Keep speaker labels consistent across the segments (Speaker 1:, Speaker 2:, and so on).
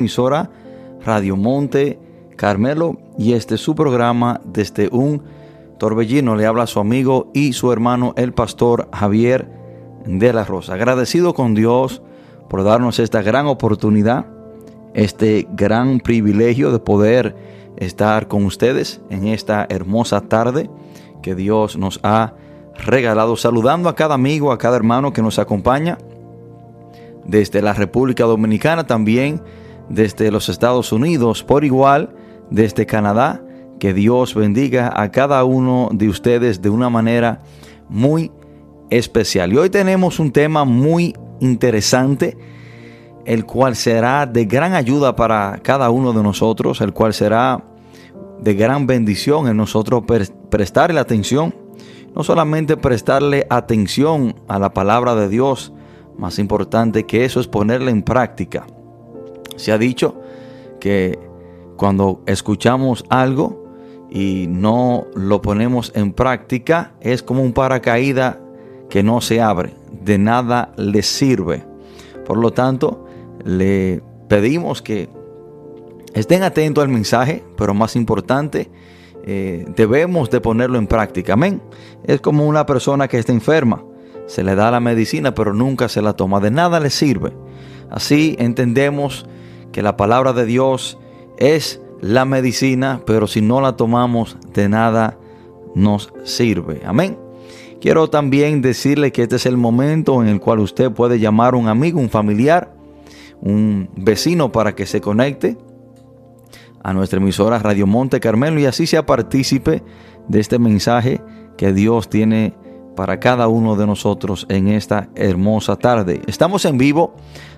Speaker 1: emisora Radio Monte Carmelo y este es su programa desde un torbellino. Le habla su amigo y su hermano el pastor Javier de la Rosa. Agradecido con Dios por darnos esta gran oportunidad, este gran privilegio de poder estar con ustedes en esta hermosa tarde que Dios nos ha regalado. Saludando a cada amigo, a cada hermano que nos acompaña desde la República Dominicana, también desde los Estados Unidos, por igual desde Canadá. Que Dios bendiga a cada uno de ustedes de una manera muy especial. Y hoy tenemos un tema muy interesante, el cual será de gran ayuda para cada uno de nosotros, el cual será de gran bendición en nosotros prestarle atención. No solamente prestarle atención a la palabra de Dios, más importante que eso es ponerla en práctica. Se ha dicho que cuando escuchamos algo y no lo ponemos en práctica, es como un paracaídas que no se abre, de nada le sirve. Por lo tanto, le pedimos que estén atentos al mensaje, pero más importante, eh, debemos de ponerlo en práctica. Amén. Es como una persona que está enferma. Se le da la medicina, pero nunca se la toma. De nada le sirve. Así entendemos que la palabra de Dios es la medicina, pero si no la tomamos, de nada nos sirve. Amén. Quiero también decirle que este es el momento en el cual usted puede llamar a un amigo, un familiar, un vecino para que se conecte a nuestra emisora Radio Monte Carmelo y así sea partícipe de este mensaje que Dios tiene para cada uno de nosotros en esta hermosa tarde. Estamos en vivo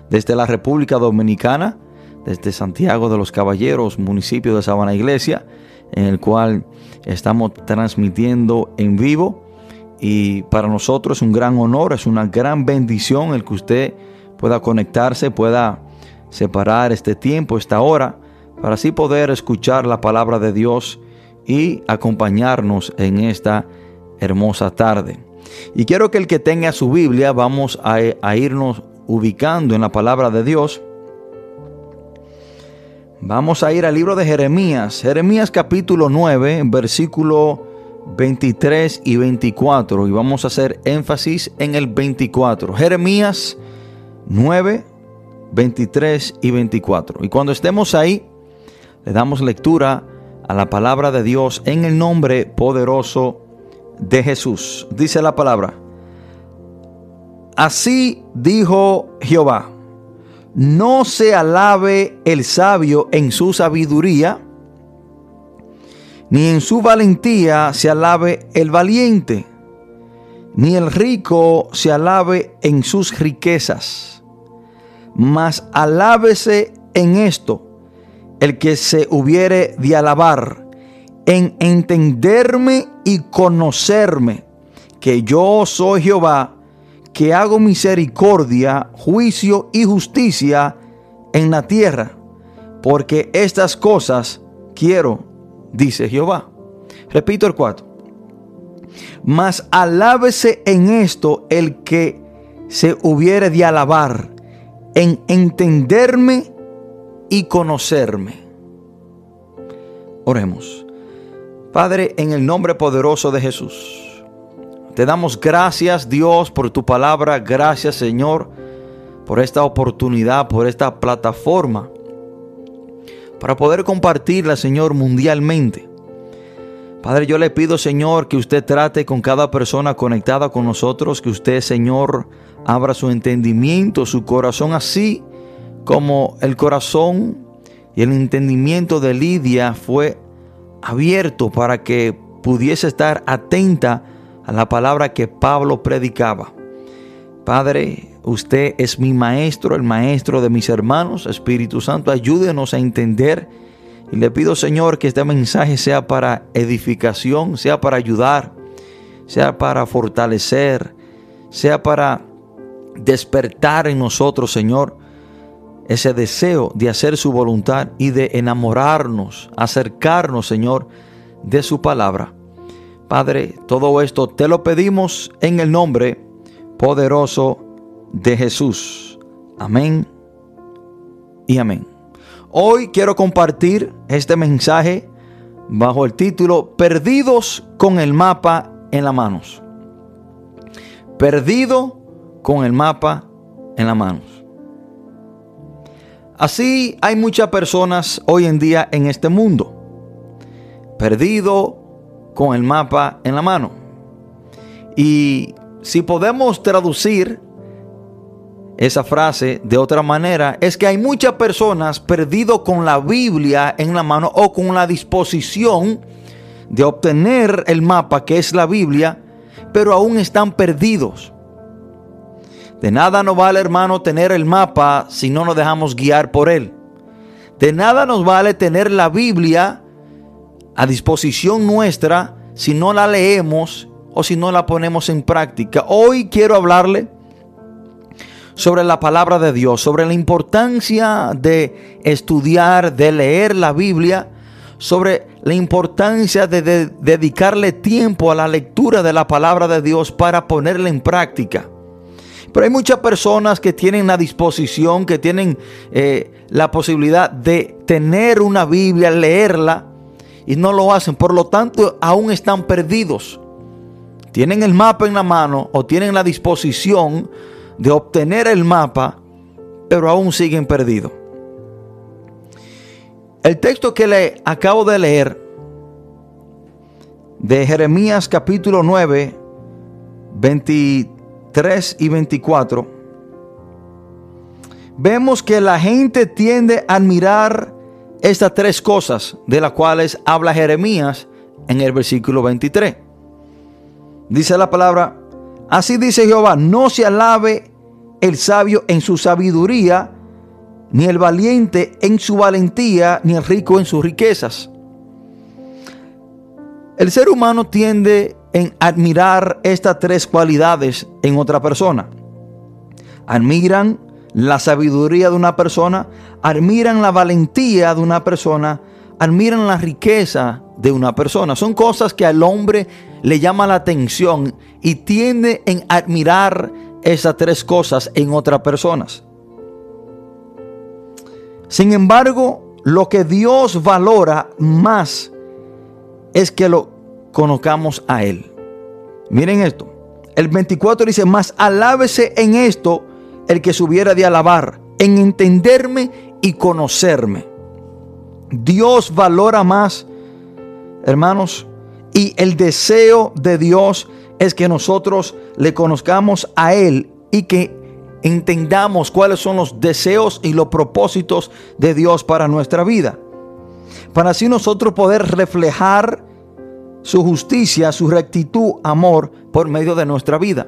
Speaker 1: desde la República Dominicana desde Santiago de los Caballeros, municipio de Sabana Iglesia, en el cual estamos transmitiendo en vivo. Y para nosotros es un gran honor, es una gran bendición el que usted pueda conectarse, pueda separar este tiempo, esta hora, para así poder escuchar la palabra de Dios y acompañarnos en esta hermosa tarde. Y quiero que el que tenga su Biblia, vamos a, a irnos ubicando en la palabra de Dios Vamos a ir al libro de Jeremías, Jeremías capítulo 9, versículo 23 y 24. Y vamos a hacer énfasis en el 24. Jeremías 9, 23 y 24. Y cuando estemos ahí, le damos lectura a la palabra de Dios en el nombre poderoso de Jesús. Dice la palabra. Así dijo Jehová no se alabe el sabio en su sabiduría, ni en su valentía se alabe el valiente, ni el rico se alabe en sus riquezas, mas alábese en esto el que se hubiere de alabar, en entenderme y conocerme, que yo soy Jehová, que hago misericordia, juicio y justicia en la tierra, porque estas cosas quiero, dice Jehová. Repito el 4. Mas alábese en esto el que se hubiere de alabar, en entenderme y conocerme. Oremos. Padre, en el nombre poderoso de Jesús. Te damos gracias Dios por tu palabra, gracias Señor por esta oportunidad, por esta plataforma, para poder compartirla Señor mundialmente. Padre, yo le pido Señor que usted trate con cada persona conectada con nosotros, que usted Señor abra su entendimiento, su corazón, así como el corazón y el entendimiento de Lidia fue abierto para que pudiese estar atenta a la palabra que Pablo predicaba. Padre, usted es mi maestro, el maestro de mis hermanos. Espíritu Santo, ayúdenos a entender. Y le pido, Señor, que este mensaje sea para edificación, sea para ayudar, sea para fortalecer, sea para despertar en nosotros, Señor, ese deseo de hacer su voluntad y de enamorarnos, acercarnos, Señor, de su palabra. Padre, todo esto te lo pedimos en el nombre poderoso de Jesús. Amén y amén. Hoy quiero compartir este mensaje bajo el título Perdidos con el mapa en las manos. Perdido con el mapa en las manos. Así hay muchas personas hoy en día en este mundo. Perdido con el mapa en la mano. Y si podemos traducir esa frase de otra manera, es que hay muchas personas perdido con la Biblia en la mano o con la disposición de obtener el mapa que es la Biblia, pero aún están perdidos. De nada nos vale, hermano, tener el mapa si no nos dejamos guiar por él. De nada nos vale tener la Biblia a disposición nuestra si no la leemos o si no la ponemos en práctica. Hoy quiero hablarle sobre la palabra de Dios, sobre la importancia de estudiar, de leer la Biblia, sobre la importancia de, dedicarle tiempo a la lectura de la palabra de Dios para ponerla en práctica. Pero hay muchas personas que tienen la disposición, que tienen eh, la posibilidad de tener una Biblia, leerla, y no lo hacen. Por lo tanto, aún están perdidos. Tienen el mapa en la mano o tienen la disposición de obtener el mapa, pero aún siguen perdidos. El texto que le acabo de leer de Jeremías capítulo 9, 23 y 24, vemos que la gente tiende a admirar estas tres cosas de las cuales habla Jeremías en el versículo 23. Dice la palabra, así dice Jehová, no se alabe el sabio en su sabiduría, ni el valiente en su valentía, ni el rico en sus riquezas. El ser humano tiende en admirar estas tres cualidades en otra persona. Admiran la sabiduría de una persona, admiran la valentía de una persona, admiran la riqueza de una persona. Son cosas que al hombre le llama la atención y tiende en admirar esas tres cosas en otras personas. Sin embargo, lo que Dios valora más es que lo conozcamos a Él. Miren esto. El 24 dice, más alábese en esto el que se hubiera de alabar, en entenderme y conocerme. Dios valora más, hermanos, y el deseo de Dios es que nosotros le conozcamos a Él y que entendamos cuáles son los deseos y los propósitos de Dios para nuestra vida. Para así nosotros poder reflejar su justicia, su rectitud, amor por medio de nuestra vida.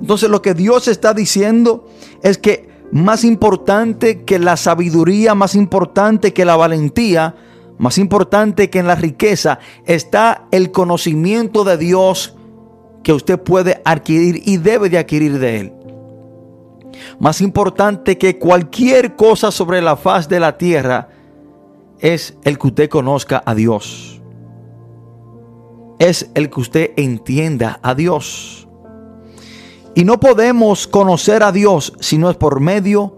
Speaker 1: Entonces lo que Dios está diciendo es que más importante que la sabiduría, más importante que la valentía, más importante que en la riqueza, está el conocimiento de Dios que usted puede adquirir y debe de adquirir de Él. Más importante que cualquier cosa sobre la faz de la tierra es el que usted conozca a Dios. Es el que usted entienda a Dios. Y no podemos conocer a Dios si no es por medio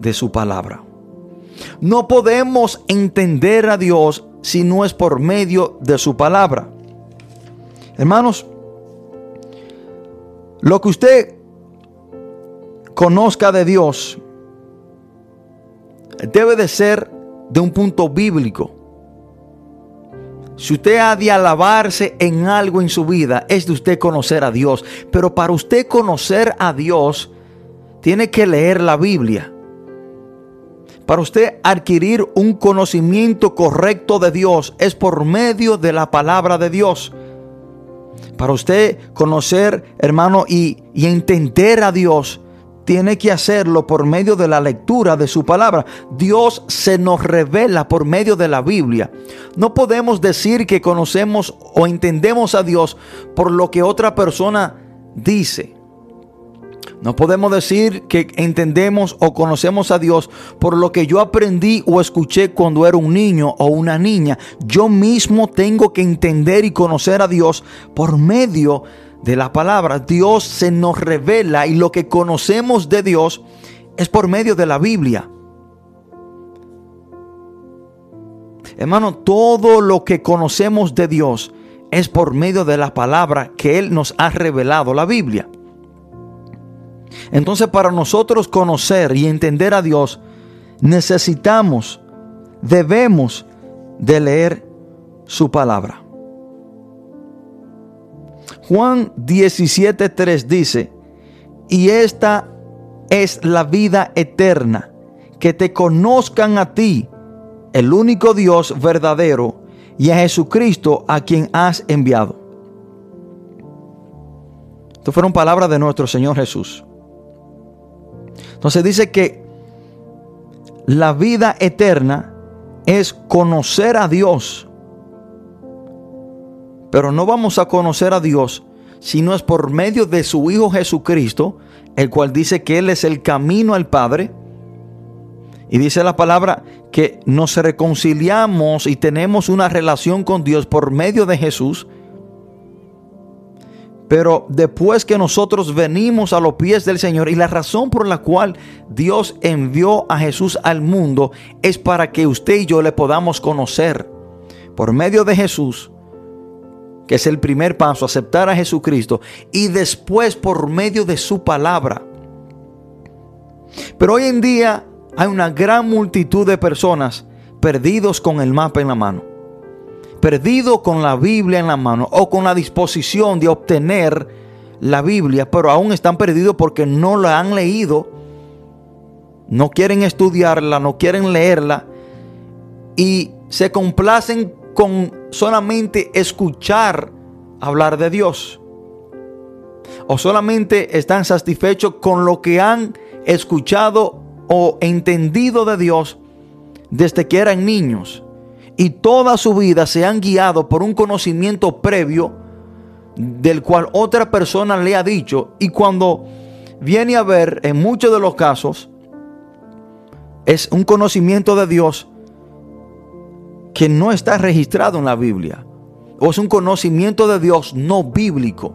Speaker 1: de su palabra. No podemos entender a Dios si no es por medio de su palabra. Hermanos, lo que usted conozca de Dios debe de ser de un punto bíblico. Si usted ha de alabarse en algo en su vida, es de usted conocer a Dios. Pero para usted conocer a Dios, tiene que leer la Biblia. Para usted adquirir un conocimiento correcto de Dios, es por medio de la palabra de Dios. Para usted conocer, hermano, y, y entender a Dios, tiene que hacerlo por medio de la lectura de su palabra. Dios se nos revela por medio de la Biblia. No podemos decir que conocemos o entendemos a Dios por lo que otra persona dice. No podemos decir que entendemos o conocemos a Dios por lo que yo aprendí o escuché cuando era un niño o una niña. Yo mismo tengo que entender y conocer a Dios por medio de la palabra. Dios se nos revela y lo que conocemos de Dios es por medio de la Biblia. Hermano, todo lo que conocemos de Dios es por medio de la palabra que Él nos ha revelado, la Biblia. Entonces para nosotros conocer y entender a Dios, necesitamos, debemos de leer su palabra. Juan 17.3 dice, y esta es la vida eterna, que te conozcan a ti, el único Dios verdadero, y a Jesucristo a quien has enviado. Estas fueron palabras de nuestro Señor Jesús. Entonces dice que la vida eterna es conocer a Dios. Pero no vamos a conocer a Dios si no es por medio de su Hijo Jesucristo, el cual dice que Él es el camino al Padre. Y dice la palabra que nos reconciliamos y tenemos una relación con Dios por medio de Jesús. Pero después que nosotros venimos a los pies del Señor y la razón por la cual Dios envió a Jesús al mundo es para que usted y yo le podamos conocer por medio de Jesús, que es el primer paso, aceptar a Jesucristo y después por medio de su palabra. Pero hoy en día hay una gran multitud de personas perdidos con el mapa en la mano, perdidos con la Biblia en la mano o con la disposición de obtener la Biblia, pero aún están perdidos porque no la han leído, no quieren estudiarla, no quieren leerla y se complacen con solamente escuchar hablar de Dios. O solamente están satisfechos con lo que han escuchado o entendido de Dios desde que eran niños y toda su vida se han guiado por un conocimiento previo del cual otra persona le ha dicho y cuando viene a ver en muchos de los casos es un conocimiento de Dios que no está registrado en la Biblia o es un conocimiento de Dios no bíblico.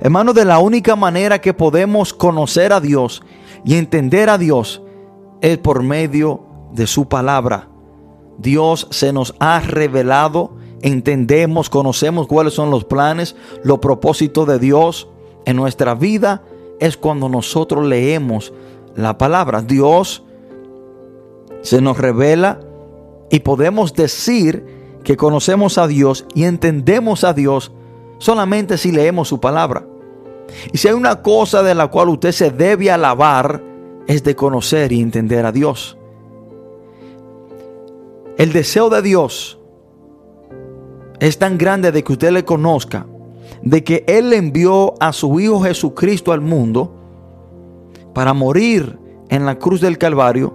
Speaker 1: Hermano, de la única manera que podemos conocer a Dios y entender a Dios es por medio de su palabra. Dios se nos ha revelado, entendemos, conocemos cuáles son los planes, los propósitos de Dios en nuestra vida. Es cuando nosotros leemos la palabra. Dios se nos revela y podemos decir que conocemos a Dios y entendemos a Dios solamente si leemos su palabra. Y si hay una cosa de la cual usted se debe alabar, es de conocer y entender a Dios. El deseo de Dios es tan grande de que usted le conozca, de que Él envió a su Hijo Jesucristo al mundo para morir en la cruz del Calvario,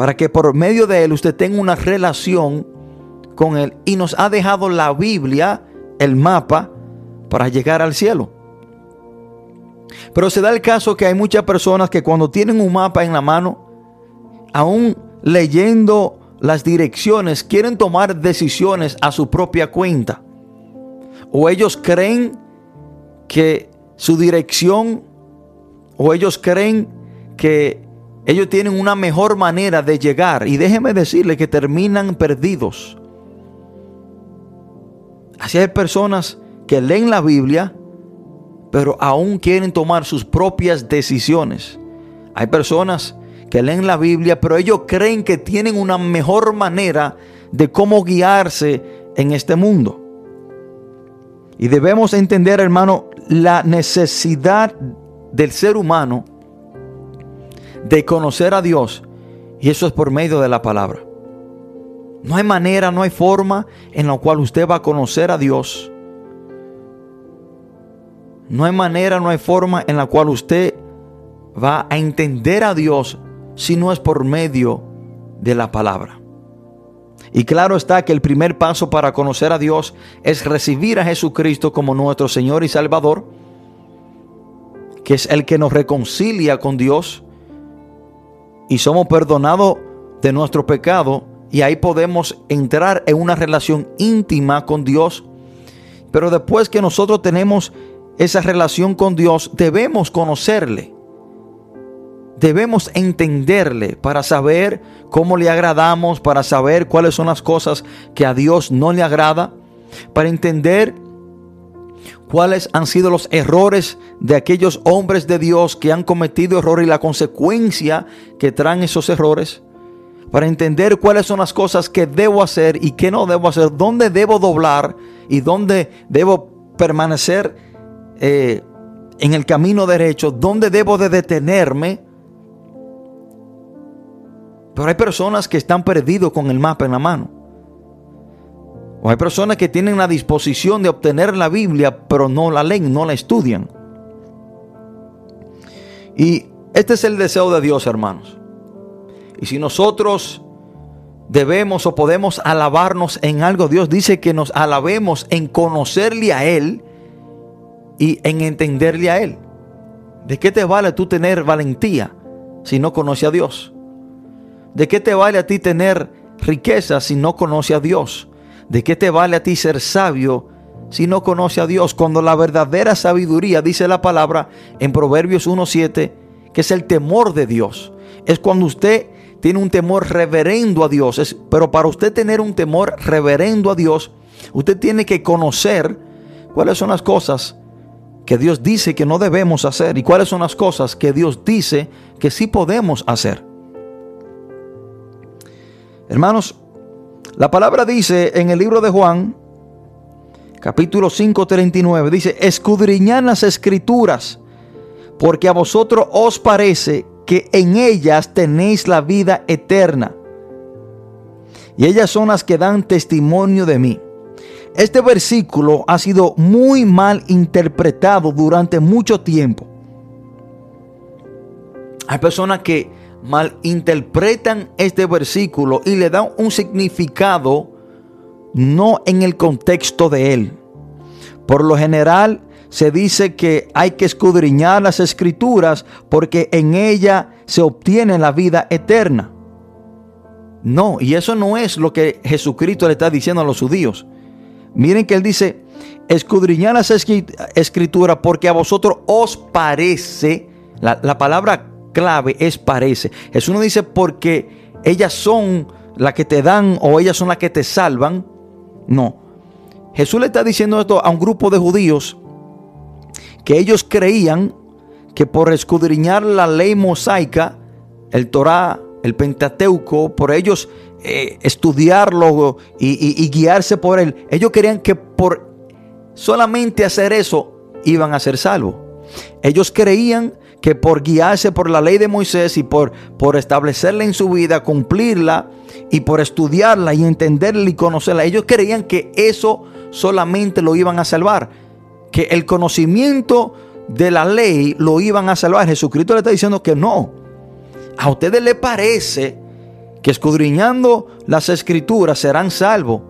Speaker 1: para que por medio de Él usted tenga una relación con Él y nos ha dejado la Biblia, el mapa, para llegar al cielo. Pero se da el caso que hay muchas personas que cuando tienen un mapa en la mano, aún leyendo las direcciones, quieren tomar decisiones a su propia cuenta. O ellos creen que su dirección, o ellos creen que ellos tienen una mejor manera de llegar. Y déjeme decirle que terminan perdidos. Así hay personas que leen la Biblia, pero aún quieren tomar sus propias decisiones. Hay personas que leen la Biblia, pero ellos creen que tienen una mejor manera de cómo guiarse en este mundo. Y debemos entender, hermano, la necesidad del ser humano de conocer a Dios. Y eso es por medio de la palabra. No hay manera, no hay forma en la cual usted va a conocer a Dios no hay manera, no hay forma en la cual usted va a entender a Dios si no es por medio de la palabra. Y claro está que el primer paso para conocer a Dios es recibir a Jesucristo como nuestro Señor y Salvador, que es el que nos reconcilia con Dios y somos perdonados de nuestro pecado y ahí podemos entrar en una relación íntima con Dios. Pero después que nosotros tenemos esa relación con Dios, debemos conocerle. debemos entenderle para saber cómo le agradamos, para saber cuáles son las cosas que a Dios no le agrada, para entender cuáles han sido los errores de aquellos hombres de Dios que han cometido errores y la consecuencia que traen esos errores, para entender cuáles son las cosas que debo hacer y que no debo hacer, dónde debo doblar y dónde debo permanecer eh, en el camino derecho, dónde debo de detenerme. Pero hay personas que están perdidos con el mapa en la mano. O hay personas que tienen la disposición de obtener la Biblia, pero no la leen, no la estudian. Y este es el deseo de Dios, hermanos. Y si nosotros debemos o podemos alabarnos en algo, Dios dice que nos alabemos en conocerle a Él y en entenderle a Él. ¿De qué te vale tú tener valentía si no conoces a Dios? ¿De qué te vale a ti tener riqueza si no conoces a Dios? ¿De qué te vale a ti ser sabio si no conoce a Dios? Cuando la verdadera sabiduría, dice la palabra en Proverbios 1.7, que es el temor de Dios. Es cuando usted tiene un temor reverendo a Dios. pero para usted tener un temor reverendo a Dios, usted tiene que conocer cuáles son las cosas que Dios dice que no debemos hacer y cuáles son las cosas que Dios dice que sí podemos hacer. Hermanos, la palabra dice en el libro de Juan, capítulo 5, 39, dice, escudriñad las escrituras, porque a vosotros os parece que en ellas tenéis la vida eterna. Y ellas son las que dan testimonio de mí. Este versículo ha sido muy mal interpretado durante mucho tiempo. Hay personas que malinterpretan este versículo y le dan un significado no en el contexto de él. Por lo general se dice que hay que escudriñar las escrituras porque en ella se obtiene la vida eterna. No, y eso no es lo que Jesucristo le está diciendo a los judíos. Miren que él dice, escudriñar las escrituras porque a vosotros os parece, la, la palabra clave es parece. Jesús no dice porque ellas son las que te dan o ellas son las que te salvan. No. Jesús le está diciendo esto a un grupo de judíos que ellos creían que por escudriñar la ley mosaica, el Torah, el Pentateuco, por ellos eh, estudiarlo y, y guiarse por él, ellos querían que por solamente hacer eso iban a ser salvos. Ellos creían que por guiarse por la ley de Moisés y por, por establecerla en su vida, cumplirla y por estudiarla y entenderla y conocerla, ellos creían que eso solamente lo iban a salvar, que el conocimiento de la ley lo iban a salvar. Jesucristo le está diciendo que no. A ustedes les parece que escudriñando las escrituras serán salvos.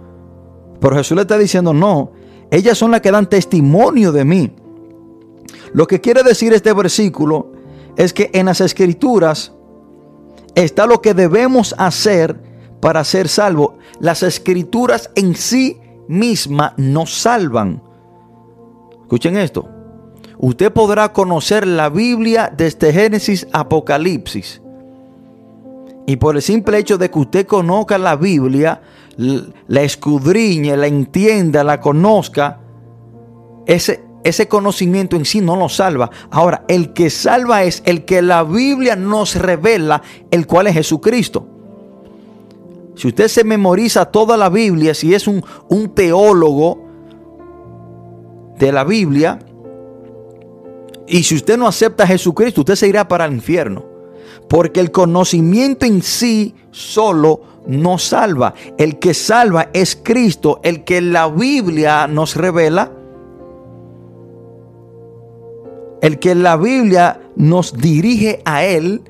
Speaker 1: Pero Jesús le está diciendo, no, ellas son las que dan testimonio de mí. Lo que quiere decir este versículo es que en las escrituras está lo que debemos hacer para ser salvo. Las escrituras en sí mismas nos salvan. Escuchen esto. Usted podrá conocer la Biblia desde Génesis a Apocalipsis. Y por el simple hecho de que usted conozca la Biblia, la escudriñe, la entienda, la conozca, ese, ese conocimiento en sí no nos salva. Ahora, el que salva es el que la Biblia nos revela, el cual es Jesucristo. Si usted se memoriza toda la Biblia, si es un, teólogo de la Biblia, y si usted no acepta a Jesucristo, usted se irá para el infierno. Porque el conocimiento en sí solo no salva. El que salva es Cristo, el que la Biblia nos revela el que la Biblia nos dirige a Él,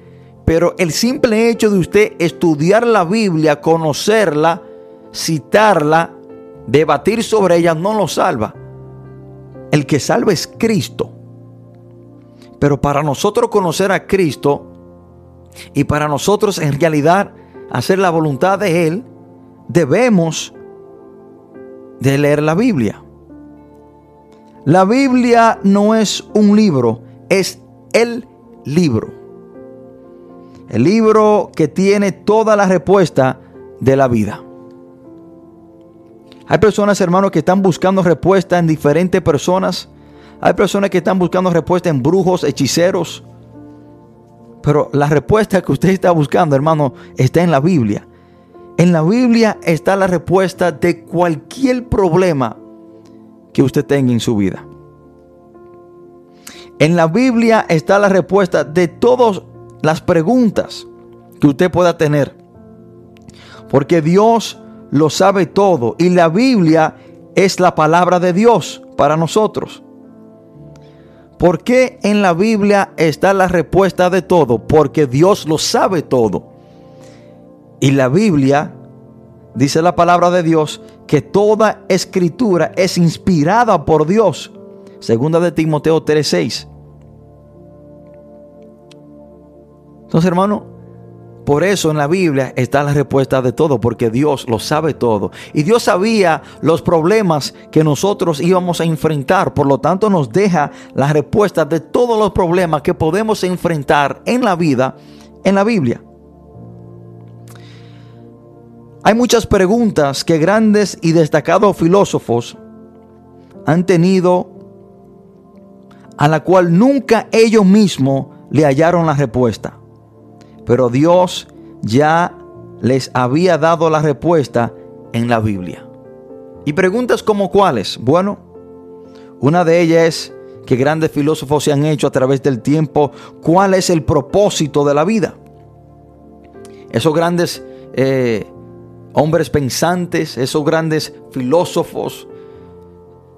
Speaker 1: pero el simple hecho de usted estudiar la Biblia, conocerla, citarla, debatir sobre ella, no lo salva. El que salva es Cristo. Pero para nosotros conocer a Cristo y para nosotros en realidad hacer la voluntad de Él, debemos de leer la Biblia. La Biblia no es un libro, es el libro. El libro que tiene toda la respuesta de la vida. Hay personas, hermanos, que están buscando respuesta en diferentes personas. Hay personas que están buscando respuesta en brujos, hechiceros. Pero la respuesta que usted está buscando, hermano, está en la Biblia. En la Biblia está la respuesta de cualquier problema que usted tenga en su vida. En la Biblia está la respuesta de todas las preguntas que usted pueda tener. Porque Dios lo sabe todo y la Biblia es la palabra de Dios para nosotros. ¿Por qué en la Biblia está la respuesta de todo? Porque Dios lo sabe todo. Y la Biblia, dice la palabra de Dios, que toda escritura es inspirada por Dios. Segunda de Timoteo 3:6. Entonces, hermano, por eso en la Biblia está la respuesta de todo, porque Dios lo sabe todo. Y Dios sabía los problemas que nosotros íbamos a enfrentar. Por lo tanto, nos deja la respuesta de todos los problemas que podemos enfrentar en la vida en la Biblia. Hay muchas preguntas que grandes y destacados filósofos han tenido a la cual nunca ellos mismos le hallaron la respuesta. Pero Dios ya les había dado la respuesta en la Biblia. Y preguntas como cuáles. Bueno, una de ellas es que grandes filósofos se han hecho a través del tiempo. ¿Cuál es el propósito de la vida? Esos grandes eh, hombres pensantes, esos grandes filósofos,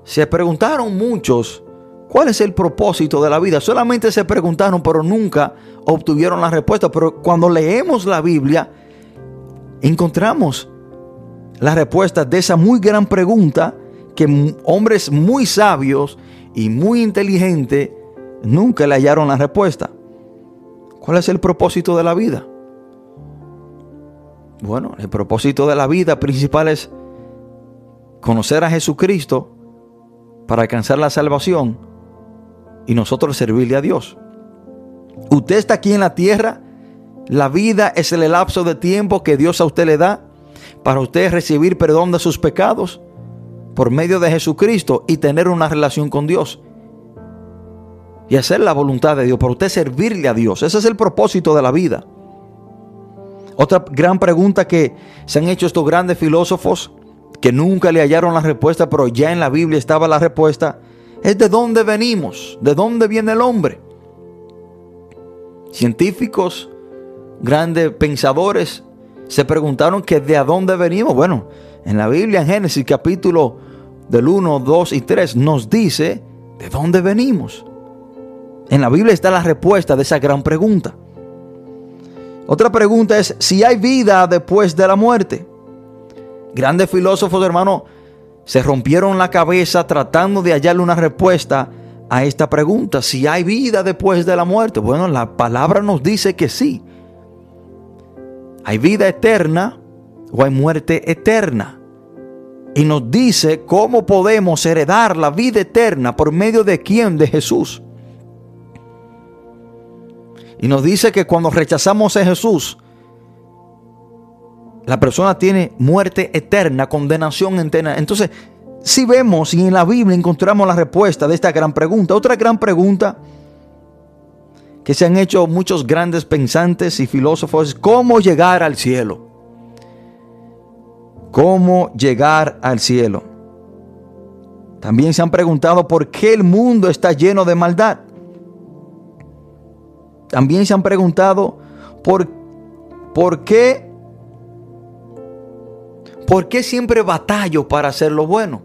Speaker 1: se preguntaron muchos cuál es el propósito de la vida. Solamente se preguntaron, pero nunca obtuvieron la respuesta. Pero cuando leemos la Biblia, encontramos la respuesta de esa muy gran pregunta que hombres muy sabios y muy inteligentes nunca le hallaron la respuesta. ¿Cuál es el propósito de la vida? Bueno, el propósito de la vida principal es conocer a Jesucristo para alcanzar la salvación y nosotros servirle a Dios. Usted está aquí en la tierra, la vida es el lapso de tiempo que Dios a usted le da para usted recibir perdón de sus pecados por medio de Jesucristo y tener una relación con Dios. Y hacer la voluntad de Dios, para usted servirle a Dios. Ese es el propósito de la vida. Otra gran pregunta que se han hecho estos grandes filósofos, que nunca le hallaron la respuesta, pero ya en la Biblia estaba la respuesta, es de dónde venimos, de dónde viene el hombre. Científicos, grandes pensadores, se preguntaron que de dónde venimos. Bueno, en la Biblia, en Génesis capítulo del 1, 2 y 3, nos dice de dónde venimos. En la Biblia está la respuesta de esa gran pregunta. Otra pregunta es si hay vida después de la muerte. Grandes filósofos, hermano, se rompieron la cabeza tratando de hallarle una respuesta a esta pregunta. Si hay vida después de la muerte. Bueno, la palabra nos dice que sí. Hay vida eterna o hay muerte eterna. Y nos dice cómo podemos heredar la vida eterna por medio de quién, de Jesús. Y nos dice que cuando rechazamos a Jesús, la persona tiene muerte eterna, condenación eterna. Entonces, si vemos y en la Biblia encontramos la respuesta de esta gran pregunta, otra gran pregunta que se han hecho muchos grandes pensantes y filósofos es cómo llegar al cielo. ¿Cómo llegar al cielo? También se han preguntado por qué el mundo está lleno de maldad. También se han preguntado por, por qué ¿Por qué siempre batallo para hacer lo bueno?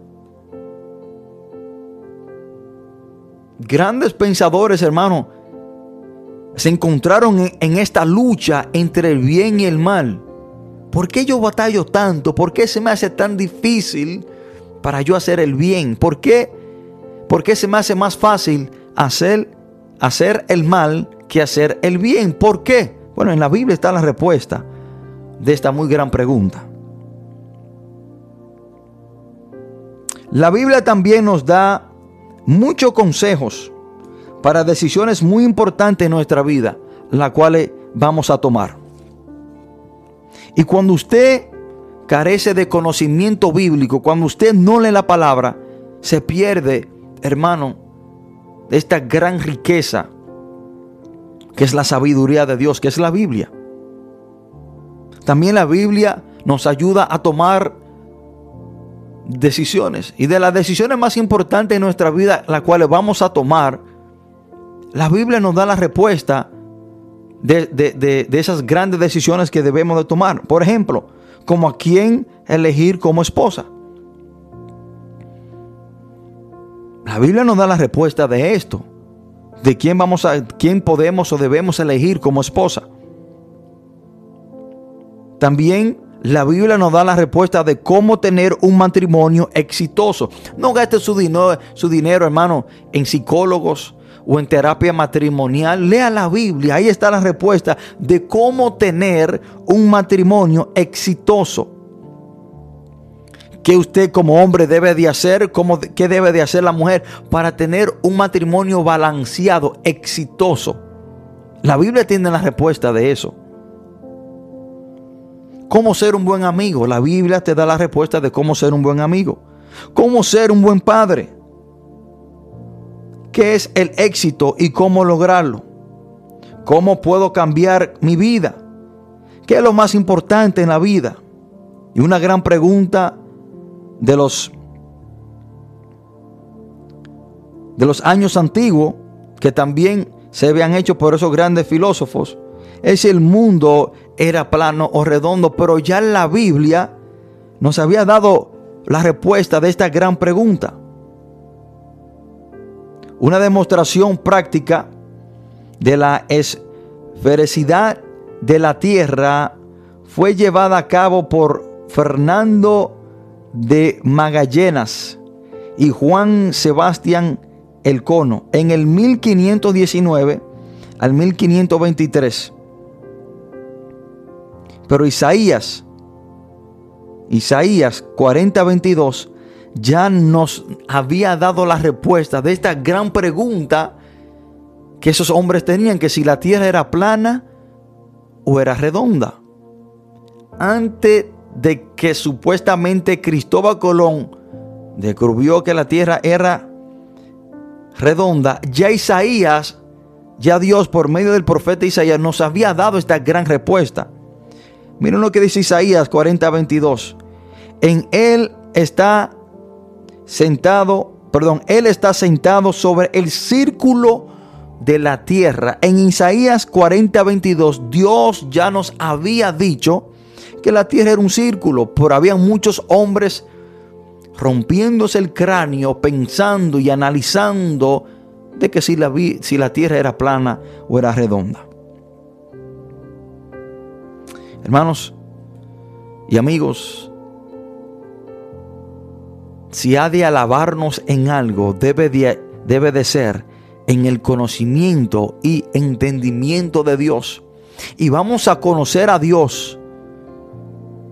Speaker 1: Grandes pensadores, hermano, se encontraron en, esta lucha entre el bien y el mal. ¿Por qué yo batallo tanto? ¿Por qué se me hace tan difícil para yo hacer el bien? ¿Por qué, por qué se me hace más fácil hacer, hacer el mal que hacer el bien. ¿Por qué? Bueno, en la Biblia está la respuesta de esta muy gran pregunta. La Biblia también nos da muchos consejos para decisiones muy importantes en nuestra vida, las cuales vamos a tomar. Y cuando usted carece de conocimiento bíblico, cuando usted no lee la palabra, se pierde, hermano, de esta gran riqueza que es la sabiduría de Dios, que es la Biblia. También la Biblia nos ayuda a tomar decisiones. Y de las decisiones más importantes en nuestra vida, las cuales vamos a tomar, la Biblia nos da la respuesta de, esas grandes decisiones que debemos de tomar. Por ejemplo, como a quién elegir como esposa. La Biblia nos da la respuesta de esto, de quién vamos a quién podemos o debemos elegir como esposa. También la Biblia nos da la respuesta de cómo tener un matrimonio exitoso. No gaste su dinero, su dinero, hermano, en psicólogos, o en terapia matrimonial, lea la Biblia. Ahí está la respuesta de cómo tener un matrimonio exitoso. ¿Qué usted como hombre debe de hacer? ¿Cómo, ¿Qué debe de hacer la mujer para tener un matrimonio balanceado, exitoso? La Biblia tiene la respuesta de eso. ¿Cómo ser un buen amigo? La Biblia te da la respuesta de cómo ser un buen amigo. ¿Cómo ser un buen padre? ¿Qué es el éxito y cómo lograrlo? ¿Cómo puedo cambiar mi vida? ¿Qué es lo más importante en la vida? Y una gran pregunta de los de los años antiguos que también se habían hecho por esos grandes filósofos es si el mundo era plano o redondo, pero ya la Biblia nos había dado la respuesta de esta gran pregunta. Una demostración práctica de la esfericidad de la Tierra fue llevada a cabo por Fernando de Magallanes y Juan Sebastián Elcono en el 1519 al 1523. Pero Isaías, Isaías 40:22 ya nos había dado la respuesta de esta gran pregunta que esos hombres tenían, que si la tierra era plana o era redonda. Antes de que supuestamente Cristóbal Colón descubrió que la tierra era redonda, ya Isaías, ya Dios por medio del profeta Isaías nos había dado esta gran respuesta. Miren lo que dice Isaías 40:22. En él está sentado, perdón, Él está sentado sobre el círculo de la tierra. En Isaías 40, 22, Dios ya nos había dicho que la tierra era un círculo, pero había muchos hombres rompiéndose el cráneo, pensando y analizando de que si la, si la tierra era plana o era redonda. Hermanos y amigos, si ha de alabarnos en algo, debe de, debe de ser en el conocimiento y entendimiento de Dios. Y vamos a conocer a Dios.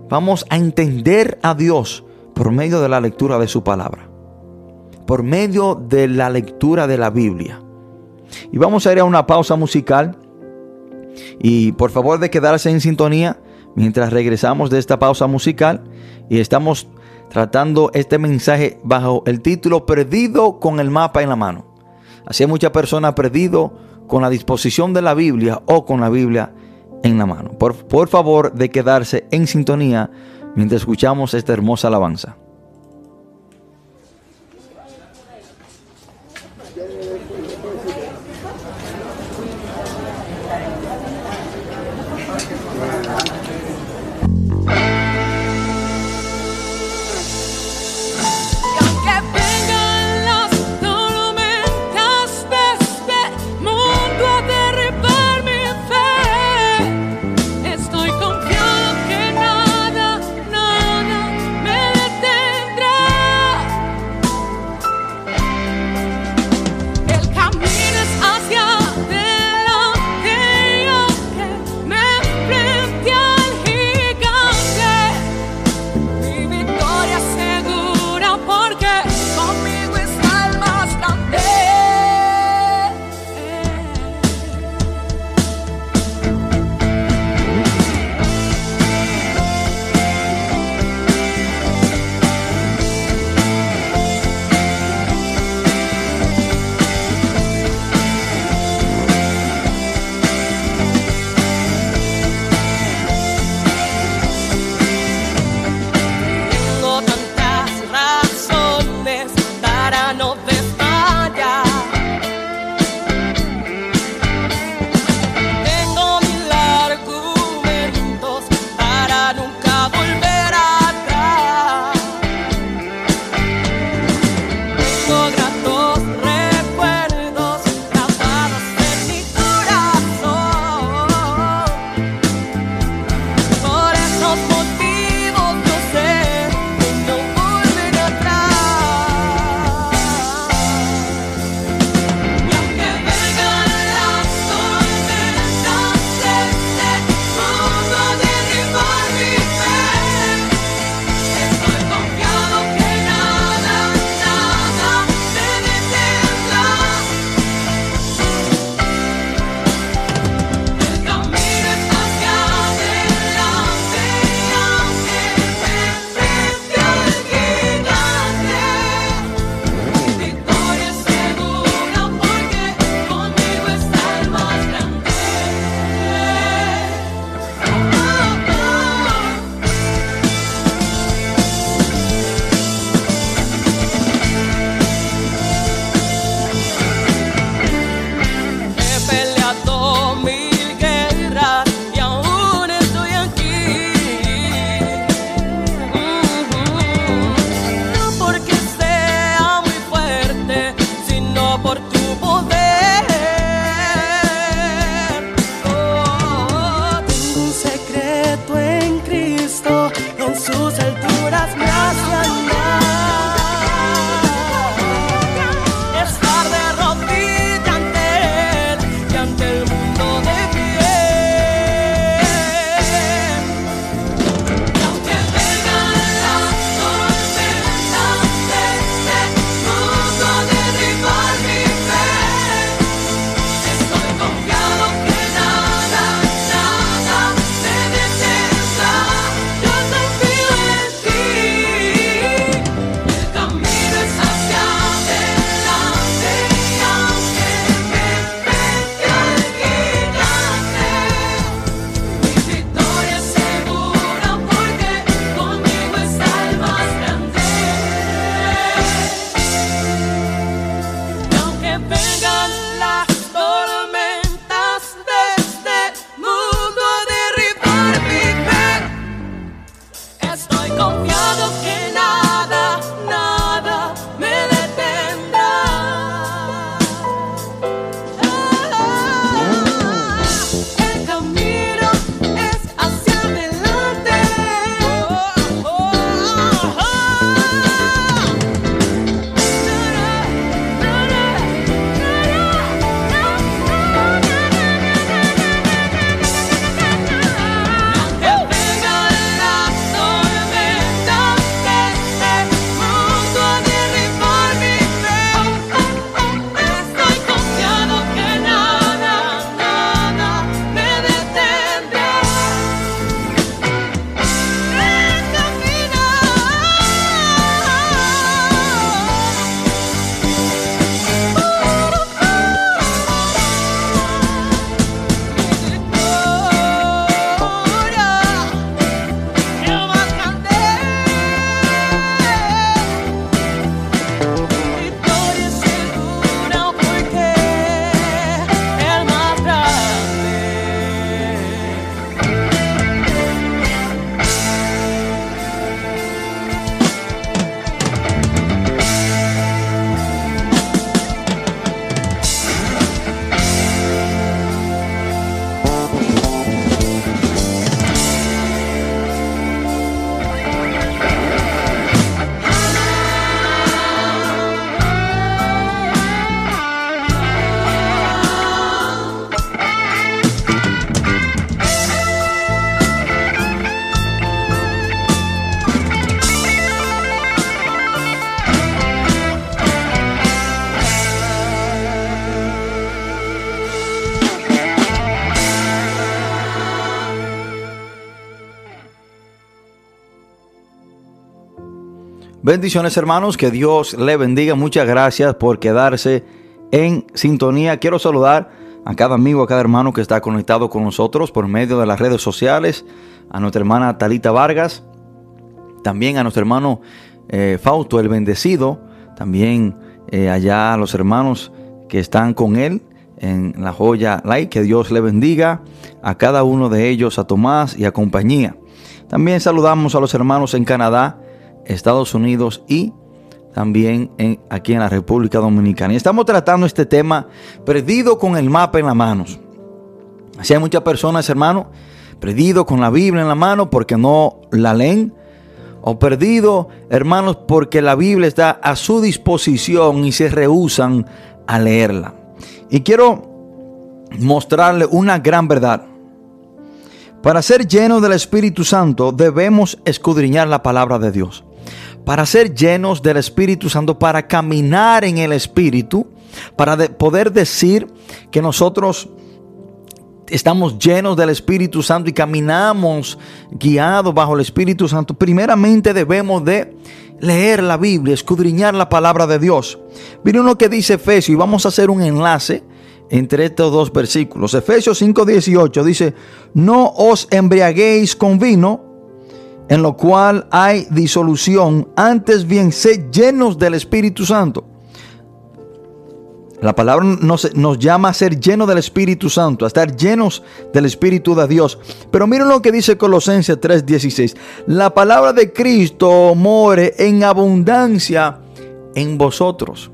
Speaker 1: Vamos a entender a Dios por medio de la lectura de su palabra. Por medio de la lectura de la Biblia. Y vamos a ir a una pausa musical. Y por favor de quedarse en sintonía mientras regresamos de esta pausa musical. Y estamos tratando este mensaje bajo el título Perdido con el mapa en la mano. Así hay muchas personas perdido con la disposición de la Biblia o con la Biblia en la mano. Por, por favor de quedarse en sintonía mientras escuchamos esta hermosa alabanza. Bendiciones hermanos, que Dios le bendiga. Muchas gracias por quedarse en sintonía. Quiero saludar a cada amigo, a cada hermano que está conectado con nosotros por medio de las redes sociales, a nuestra hermana Talita Vargas, también a nuestro hermano eh, Fausto el Bendecido, también eh, allá a los hermanos que están con él en la joya like, que Dios le bendiga a cada uno de ellos, a Tomás y a compañía. También saludamos a los hermanos en Canadá, Estados Unidos y también aquí en la República Dominicana. Y estamos tratando este tema perdido con el mapa en las manos. Así hay muchas personas, hermano, perdido con la Biblia en la mano porque no la leen. O perdido, hermanos, porque la Biblia está a su disposición y se rehusan a leerla. Y quiero mostrarle una gran verdad. Para ser llenos del Espíritu Santo debemos escudriñar la palabra de Dios para ser llenos del Espíritu Santo, para caminar en el Espíritu, para poder decir que nosotros estamos llenos del Espíritu Santo y caminamos guiados bajo el Espíritu Santo, primeramente debemos de leer la Biblia, escudriñar la palabra de Dios. Miren lo que dice Efesios y vamos a hacer un enlace entre estos dos versículos. Efesios 5:18 dice, no os embriaguéis con vino en lo cual hay disolución, antes bien sé llenos del Espíritu Santo. La palabra nos, llama a ser llenos del Espíritu Santo, a estar llenos del Espíritu de Dios. Pero miren lo que dice Colosenses 3:16. La palabra de Cristo more en abundancia en vosotros.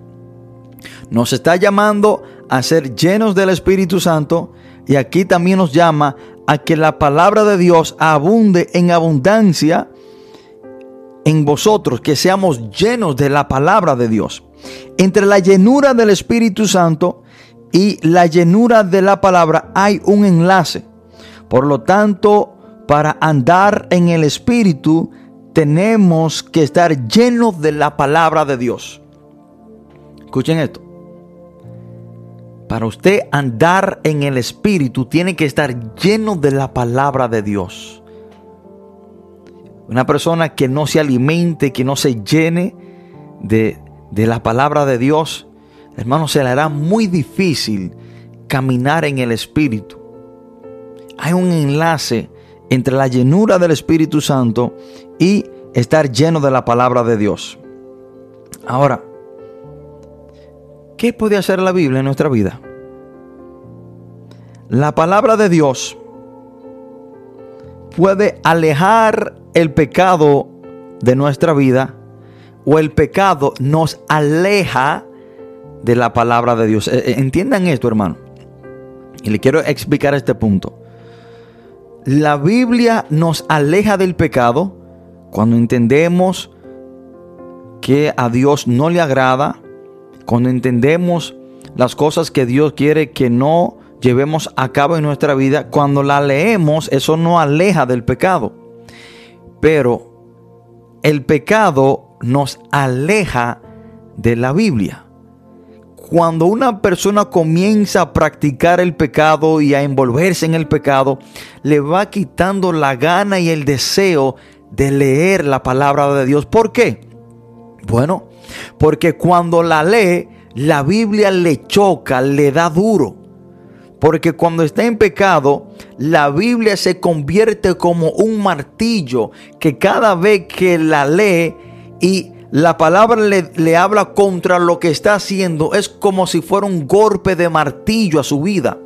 Speaker 1: Nos está llamando a ser llenos del Espíritu Santo y aquí también nos llama a que la palabra de Dios abunde en abundancia en vosotros, que seamos llenos de la palabra de Dios. Entre la llenura del Espíritu Santo y la llenura de la palabra hay un enlace. Por lo tanto, para andar en el Espíritu tenemos que estar llenos de la palabra de Dios. Escuchen esto. Para usted andar en el Espíritu tiene que estar lleno de la palabra de Dios. Una persona que no se alimente, que no se llene de, de la palabra de Dios, hermano, se le hará muy difícil caminar en el Espíritu. Hay un enlace entre la llenura del Espíritu Santo y estar lleno de la palabra de Dios. Ahora, ¿Qué puede hacer la Biblia en nuestra vida? La palabra de Dios puede alejar el pecado de nuestra vida o el pecado nos aleja de la palabra de Dios. Eh, eh, entiendan esto, hermano. Y le quiero explicar este punto. La Biblia nos aleja del pecado cuando entendemos que a Dios no le agrada, cuando entendemos las cosas que Dios quiere que no llevemos a cabo en nuestra vida, cuando la leemos, eso no aleja del pecado. Pero el pecado nos aleja de la Biblia. Cuando una persona comienza a practicar el pecado y a envolverse en el pecado, le va quitando la gana y el deseo de leer la palabra de Dios. ¿Por qué? Bueno, porque cuando la lee, la Biblia le choca, le da duro. Porque cuando está en pecado, la Biblia se convierte como un martillo que cada vez que la lee y la palabra le, habla contra lo que está haciendo, es como si fuera un golpe de martillo a su vida.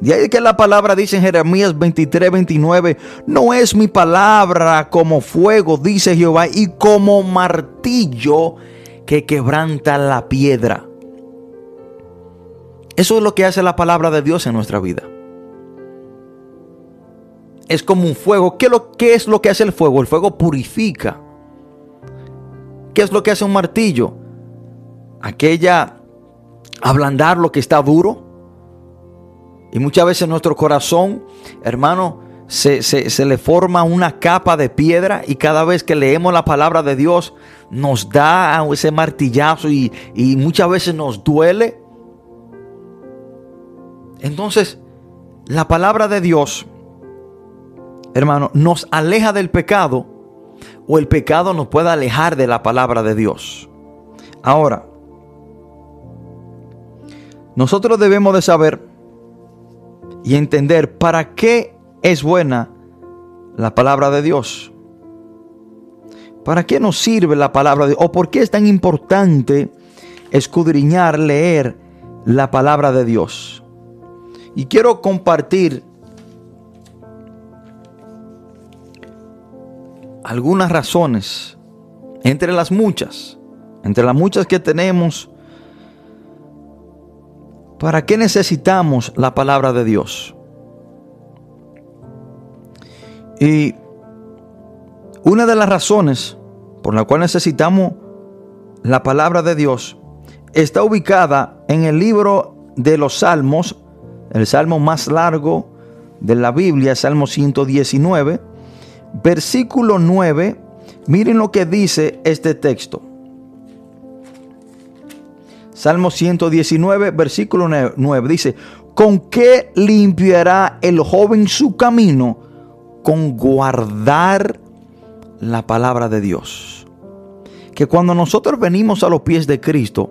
Speaker 1: De ahí que la palabra dice en Jeremías 23, 29, no es mi palabra como fuego, dice Jehová, y como martillo que quebranta la piedra. Eso es lo que hace la palabra de Dios en nuestra vida. Es como un fuego. ¿Qué, lo, ¿Qué es lo que hace el fuego? El fuego purifica. ¿Qué es lo que hace un martillo? Aquella ablandar lo que está duro y muchas veces nuestro corazón, hermano, se, le forma una capa de piedra y cada vez que leemos la palabra de Dios nos da ese martillazo y, y muchas veces nos duele. Entonces, la palabra de Dios, hermano, nos aleja del pecado o el pecado nos puede alejar de la palabra de Dios. Ahora, nosotros debemos de saber y entender para qué es buena la palabra de Dios. ¿Para qué nos sirve la palabra de Dios? ¿O por qué es tan importante escudriñar, leer la palabra de Dios? Y quiero compartir algunas razones, entre las muchas, entre las muchas que tenemos ¿Para qué necesitamos la palabra de Dios? Y una de las razones por la cual necesitamos la palabra de Dios está ubicada en el libro de los Salmos, el salmo más largo de la Biblia, Salmo 119, versículo 9. Miren lo que dice este texto. Salmo 119, versículo 9 dice, ¿con qué limpiará el joven su camino? Con guardar la palabra de Dios. Que cuando nosotros venimos a los pies de Cristo,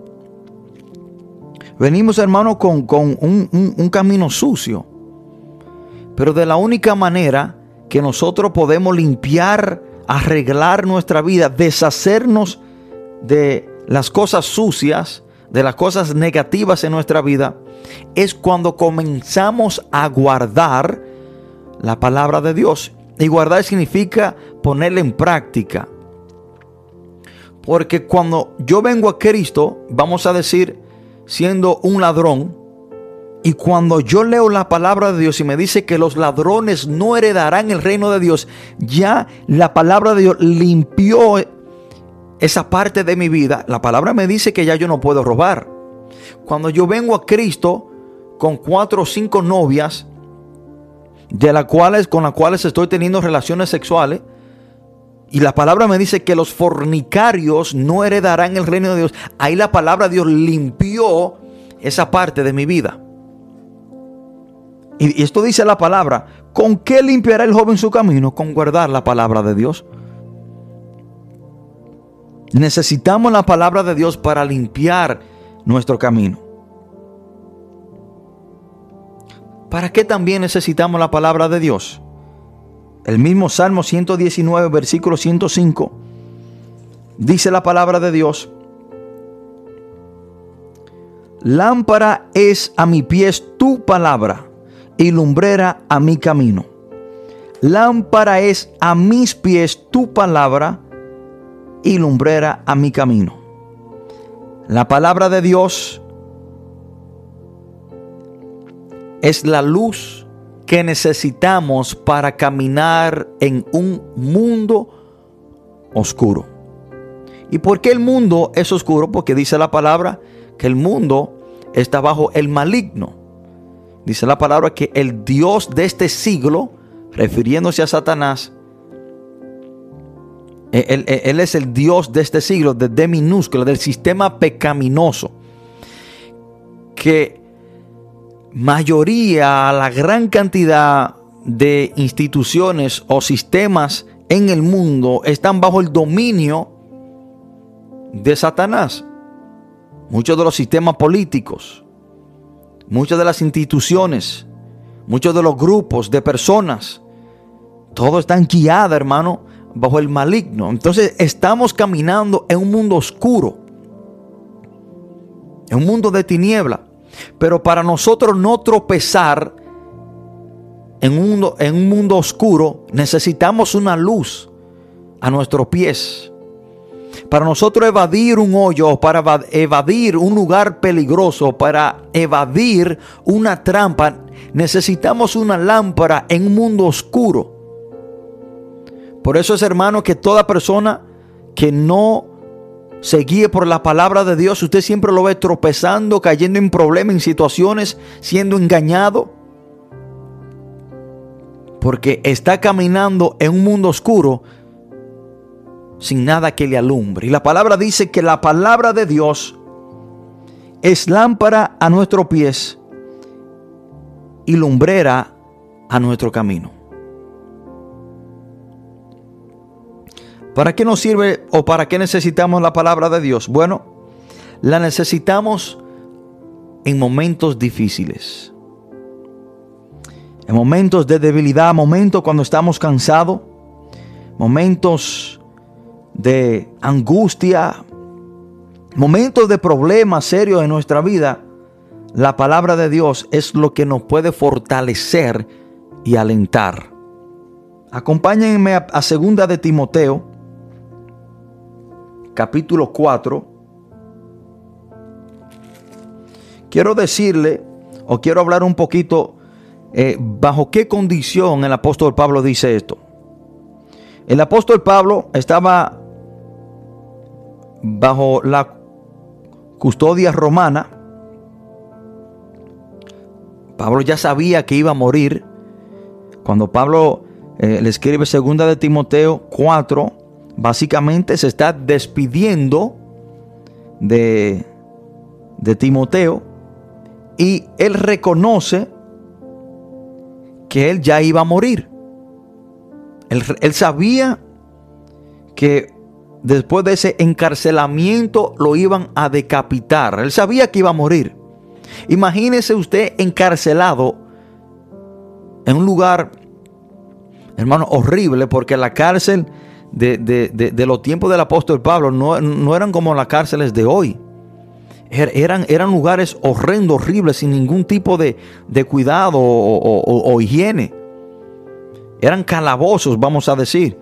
Speaker 1: venimos hermano con, un, un camino sucio. Pero de la única manera que nosotros podemos limpiar, arreglar nuestra vida, deshacernos de las cosas sucias, de las cosas negativas en nuestra vida es cuando comenzamos a guardar la palabra de Dios. Y guardar significa ponerla en práctica. Porque cuando yo vengo a Cristo, vamos a decir, siendo un ladrón, y cuando yo leo la palabra de Dios y me dice que los ladrones no heredarán el reino de Dios, ya la palabra de Dios limpió esa parte de mi vida, la palabra me dice que ya yo no puedo robar. Cuando yo vengo a Cristo con cuatro o cinco novias, de las cuales, con las cuales estoy teniendo relaciones sexuales, y la palabra me dice que los fornicarios no heredarán el reino de Dios. Ahí la palabra de Dios limpió esa parte de mi vida. Y esto dice la palabra. ¿Con qué limpiará el joven su camino? Con guardar la palabra de Dios. Necesitamos la palabra de Dios para limpiar nuestro camino. ¿Para qué también necesitamos la palabra de Dios? El mismo Salmo 119, versículo 105, dice la palabra de Dios, Lámpara es a mi pies tu palabra y lumbrera a mi camino. Lámpara es a mis pies tu palabra y lumbrera a mi camino. La palabra de Dios es la luz que necesitamos para caminar en un mundo oscuro. ¿Y por qué el mundo es oscuro? Porque dice la palabra que el mundo está bajo el maligno. Dice la palabra que el Dios de este siglo, refiriéndose a Satanás, él, es el Dios de este siglo, de D minúscula, del sistema pecaminoso. Que mayoría, la gran cantidad de instituciones o sistemas en el mundo están bajo el dominio de Satanás. Muchos de los sistemas políticos, muchas de las instituciones, muchos de los grupos de personas, todo están guiados, hermano, bajo el maligno. Entonces estamos caminando en un mundo oscuro, en un mundo de tiniebla. Pero para nosotros no tropezar en un mundo, en un mundo oscuro, necesitamos una luz a nuestros pies. Para nosotros evadir un hoyo, para evadir un lugar peligroso, para evadir una trampa, necesitamos una lámpara en un mundo oscuro. Por eso es hermano que toda persona que no se guíe por la palabra de Dios, usted siempre lo ve tropezando, cayendo en problemas, en situaciones, siendo engañado. Porque está caminando en un mundo oscuro sin nada que le alumbre. Y la palabra dice que la palabra de Dios es lámpara a nuestros pies y lumbrera a nuestro camino. ¿Para qué nos sirve o para qué necesitamos la palabra de Dios? Bueno, la necesitamos en momentos difíciles. En momentos de debilidad, momentos cuando estamos cansados, momentos de angustia, momentos de problemas serios en nuestra vida, la palabra de Dios es lo que nos puede fortalecer y alentar. Acompáñenme a, segunda de Timoteo, capítulo 4, quiero decirle o quiero hablar un poquito eh, bajo qué condición el apóstol Pablo dice esto. El apóstol Pablo estaba bajo la custodia romana. Pablo ya sabía que iba a morir. Cuando Pablo eh, le escribe segunda de Timoteo 4, básicamente se está despidiendo de, de Timoteo y él reconoce que él ya iba a morir. Él, él, sabía que después de ese encarcelamiento lo iban a decapitar. Él sabía que iba a morir. Imagínese usted encarcelado en un lugar, hermano, horrible, porque la cárcel de, los tiempos del apóstol Pablo no, eran como las cárceles de hoy. Er, eran, eran lugares horrendos, horribles, sin ningún tipo de, cuidado o, o higiene. Eran calabozos, vamos a decir.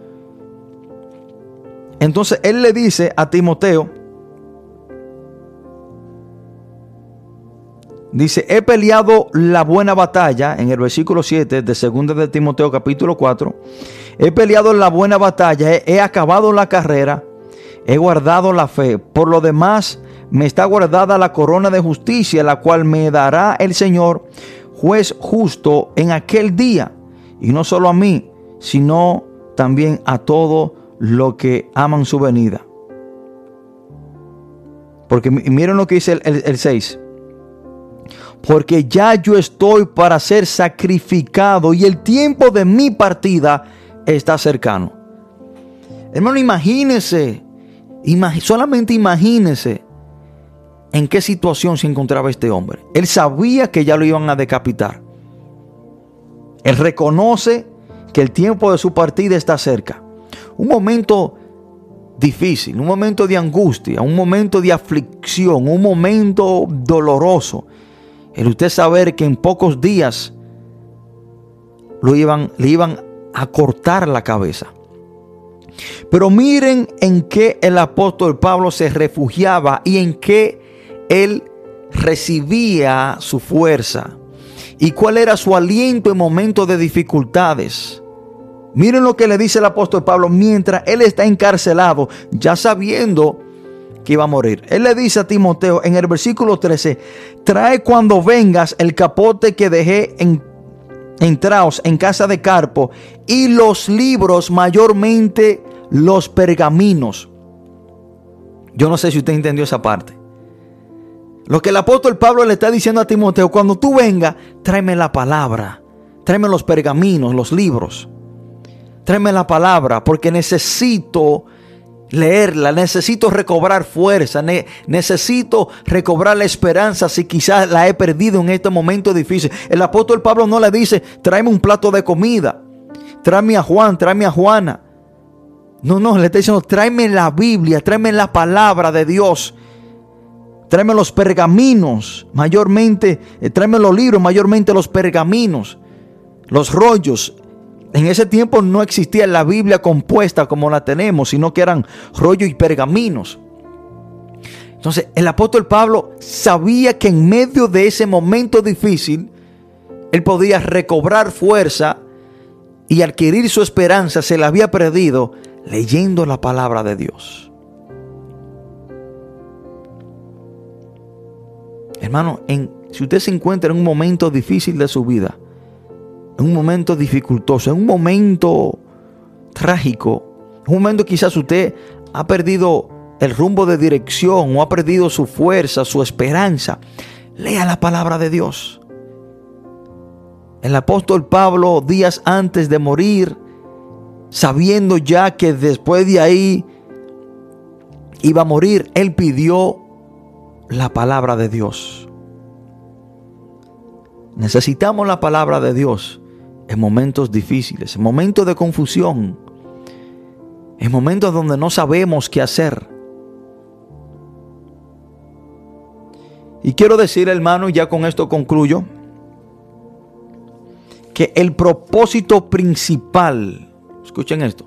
Speaker 1: Entonces él le dice a Timoteo, Dice, he peleado la buena batalla, en el versículo 7 de 2 de Timoteo capítulo 4, he peleado la buena batalla, he, acabado la carrera, he guardado la fe. Por lo demás, me está guardada la corona de justicia, la cual me dará el Señor, juez justo, en aquel día. Y no solo a mí, sino también a todo lo que aman su venida. Porque miren lo que dice el 6 porque ya yo estoy para ser sacrificado y el tiempo de mi partida está cercano. Hermano, imagínese, solamente imagínese en qué situación se encontraba este hombre. Él sabía que ya lo iban a decapitar. Él reconoce que el tiempo de su partida está cerca. Un momento difícil, un momento de angustia, un momento de aflicción, un momento doloroso el usted saber que en pocos días lo iban, le iban a cortar la cabeza. Pero miren en qué el apóstol Pablo se refugiaba y en qué él recibía su fuerza y cuál era su aliento en momentos de dificultades. Miren lo que le dice el apóstol Pablo mientras él está encarcelado, ya sabiendo que iba a morir. Él le dice a Timoteo en el versículo 13, trae cuando vengas el capote que dejé en, en en casa de Carpo y los libros, mayormente los pergaminos. Yo no sé si usted entendió esa parte. Lo que el apóstol Pablo le está diciendo a Timoteo, cuando tú vengas, tráeme la palabra, tráeme los pergaminos, los libros. Tráeme la palabra porque necesito leerla, necesito recobrar fuerza, necesito recobrar la esperanza si quizás la he perdido en este momento difícil. El apóstol Pablo no le dice, tráeme un plato de comida, tráeme a Juan, tráeme a Juana. No, no, le está diciendo, tráeme la Biblia, tráeme la palabra de Dios. Tráeme los pergaminos, mayormente, eh, tráeme los libros, mayormente los pergaminos, los rollos. En ese tiempo no existía la Biblia compuesta como la tenemos, sino que eran rollos y pergaminos. Entonces, el apóstol Pablo sabía que en medio de ese momento difícil, él podía recobrar fuerza y adquirir su esperanza, se la había perdido leyendo la palabra de Dios. Hermano, en, si usted se encuentra en un momento difícil de su vida, en un momento dificultoso, en un momento trágico, en un momento quizás usted ha perdido el rumbo de dirección o ha perdido su fuerza, su esperanza, lea la palabra de Dios. El apóstol Pablo, días antes de morir, sabiendo ya que después de ahí iba a morir, él pidió la palabra de Dios. Necesitamos la palabra de Dios en momentos difíciles, en momentos de confusión, en momentos donde no sabemos qué hacer. Y quiero decir, hermano, y ya con esto concluyo, que el propósito principal, escuchen esto,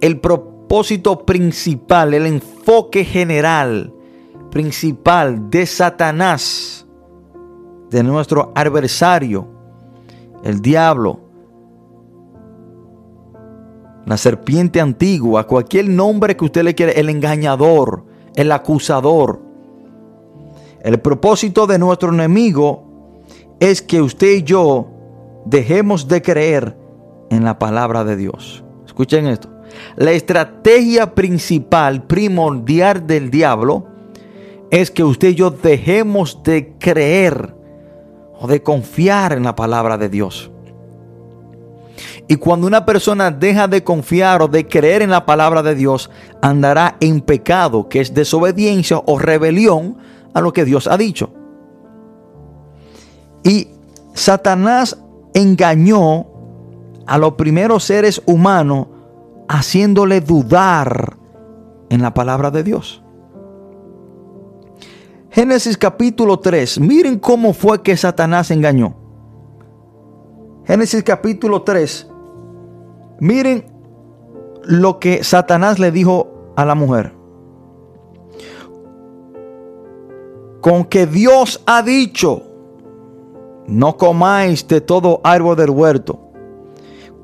Speaker 1: el propósito principal, el enfoque general principal de Satanás, de nuestro adversario, el diablo, la serpiente antigua, cualquier nombre que usted le quiera, el engañador, el acusador. El propósito de nuestro enemigo es que usted y yo dejemos de creer en la palabra de Dios. Escuchen esto. La estrategia principal, primordial del diablo, es que usted y yo dejemos de creer de confiar en la palabra de Dios. Y cuando una persona deja de confiar o de creer en la palabra de Dios, andará en pecado, que es desobediencia o rebelión a lo que Dios ha dicho. Y Satanás engañó a los primeros seres humanos haciéndole dudar en la palabra de Dios. Génesis capítulo 3. Miren cómo fue que Satanás engañó. Génesis capítulo 3. Miren lo que Satanás le dijo a la mujer. Con que Dios ha dicho, no comáis de todo árbol del huerto.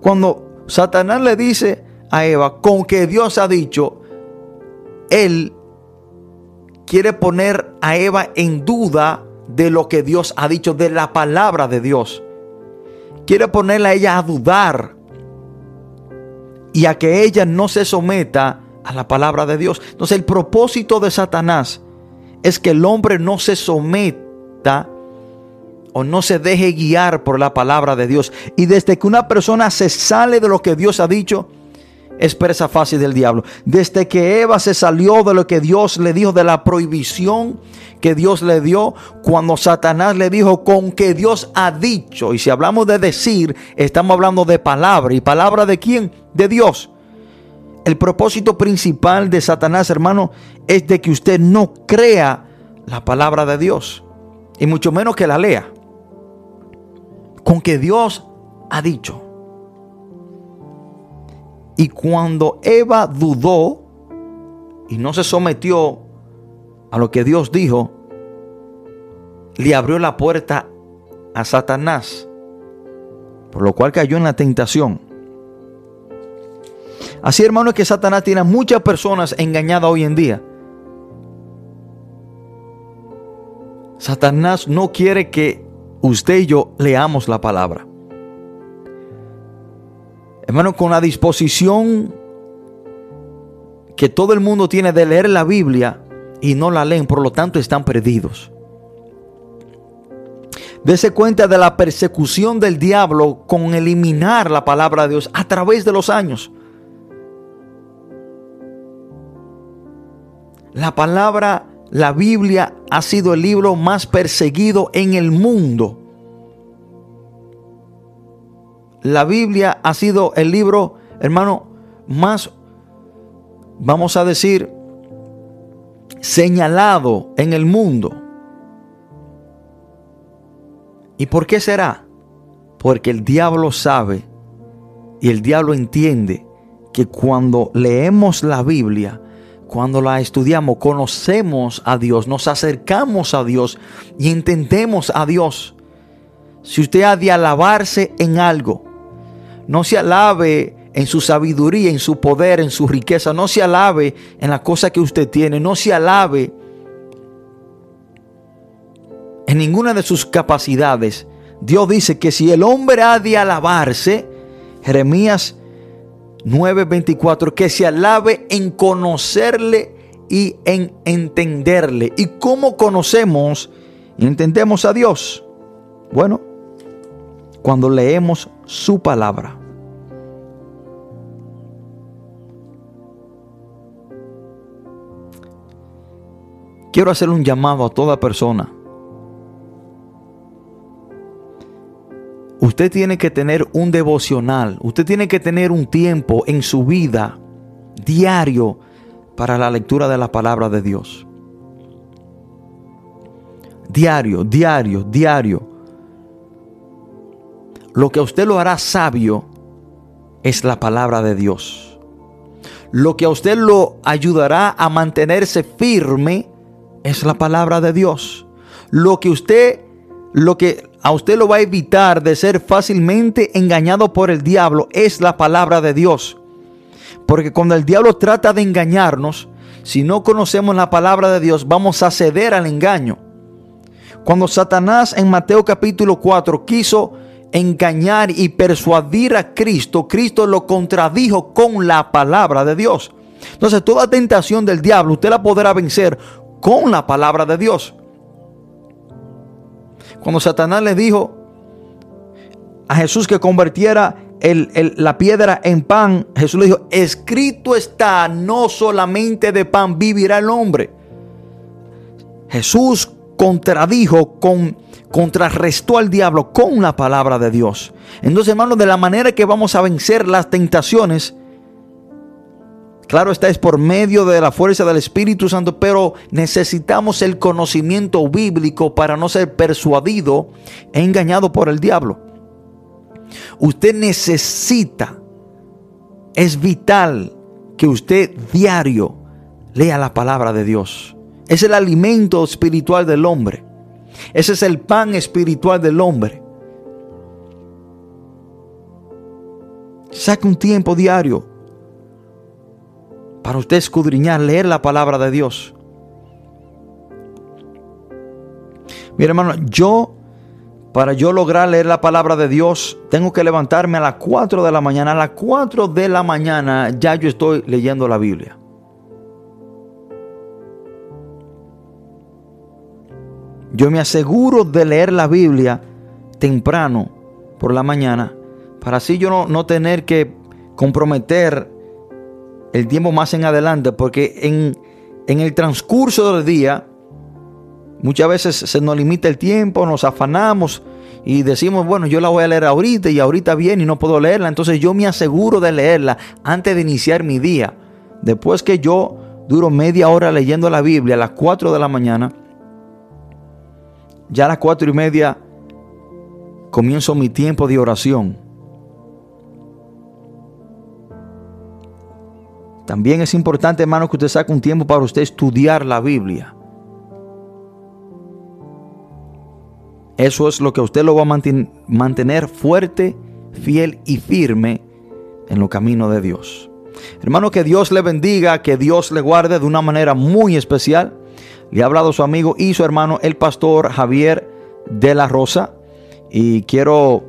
Speaker 1: Cuando Satanás le dice a Eva, con que Dios ha dicho, él quiere poner a Eva en duda de lo que Dios ha dicho, de la palabra de Dios. Quiere ponerla a ella a dudar y a que ella no se someta a la palabra de Dios. Entonces el propósito de Satanás es que el hombre no se someta o no se deje guiar por la palabra de Dios. Y desde que una persona se sale de lo que Dios ha dicho, es presa fácil del diablo. Desde que Eva se salió de lo que Dios le dijo, de la prohibición que Dios le dio, cuando Satanás le dijo con que Dios ha dicho. Y si hablamos de decir, estamos hablando de palabra. ¿Y palabra de quién? De Dios. El propósito principal de Satanás, hermano, es de que usted no crea la palabra de Dios. Y mucho menos que la lea. Con que Dios ha dicho. Y cuando Eva dudó y no se sometió a lo que Dios dijo, le abrió la puerta a Satanás, por lo cual cayó en la tentación. Así, hermano, es que Satanás tiene a muchas personas engañadas hoy en día. Satanás no quiere que usted y yo leamos la palabra. Hermano, con la disposición que todo el mundo tiene de leer la Biblia y no la leen, por lo tanto están perdidos. Dese cuenta de la persecución del diablo con eliminar la palabra de Dios a través de los años. La palabra, la Biblia ha sido el libro más perseguido en el mundo. La Biblia ha sido el libro, hermano, más, vamos a decir, señalado en el mundo. ¿Y por qué será? Porque el diablo sabe y el diablo entiende que cuando leemos la Biblia, cuando la estudiamos, conocemos a Dios, nos acercamos a Dios y entendemos a Dios. Si usted ha de alabarse en algo, no se alabe en su sabiduría, en su poder, en su riqueza, no se alabe en la cosa que usted tiene, no se alabe en ninguna de sus capacidades. Dios dice que si el hombre ha de alabarse, Jeremías 9:24, que se alabe en conocerle y en entenderle. ¿Y cómo conocemos y entendemos a Dios? Bueno, cuando leemos su palabra. Quiero hacer un llamado a toda persona Usted tiene que tener un devocional, usted tiene que tener un tiempo en su vida diario para la lectura de la palabra de Dios. Diario, diario, diario. Lo que a usted lo hará sabio es la palabra de Dios. Lo que a usted lo ayudará a mantenerse firme es la palabra de Dios. Lo que usted, lo que a usted lo va a evitar de ser fácilmente engañado por el diablo es la palabra de Dios. Porque cuando el diablo trata de engañarnos, si no conocemos la palabra de Dios, vamos a ceder al engaño. Cuando Satanás en Mateo capítulo 4 quiso engañar y persuadir a Cristo, Cristo lo contradijo con la palabra de Dios. Entonces toda tentación del diablo usted la podrá vencer con la palabra de Dios. Cuando Satanás le dijo a Jesús que convirtiera la piedra en pan, Jesús le dijo, escrito está, no solamente de pan vivirá el hombre. Jesús contradijo, con, contrarrestó al diablo con la palabra de Dios. Entonces, hermanos, de la manera que vamos a vencer las tentaciones Claro está, es por medio de la fuerza del Espíritu Santo, pero necesitamos el conocimiento bíblico para no ser persuadido e engañado por el diablo. Usted necesita, es vital que usted diario lea la palabra de Dios. Es el alimento espiritual del hombre. Ese es el pan espiritual del hombre. Saque un tiempo diario para usted escudriñar, leer la palabra de Dios. Mira hermano, yo, para yo lograr leer la palabra de Dios, tengo que levantarme a las 4 de la mañana. A las 4 de la mañana ya yo estoy leyendo la Biblia. Yo me aseguro de leer la Biblia temprano por la mañana para así yo no, no tener que comprometer el tiempo más en adelante, porque en, en el transcurso del día muchas veces se nos limita el tiempo, nos afanamos y decimos, bueno, yo la voy a leer ahorita y ahorita viene y no puedo leerla, entonces yo me aseguro de leerla antes de iniciar mi día. Después que yo duro media hora leyendo la Biblia a las 4 de la mañana, ya a las 4 y media comienzo mi tiempo de oración También es importante, hermano, que usted saque un tiempo para usted estudiar la Biblia. Eso es lo que usted lo va a mantener fuerte, fiel y firme en los caminos de Dios. Hermano, que Dios le bendiga, que Dios le guarde de una manera muy especial. Le ha hablado su amigo y su hermano, el pastor Javier de la Rosa. Y quiero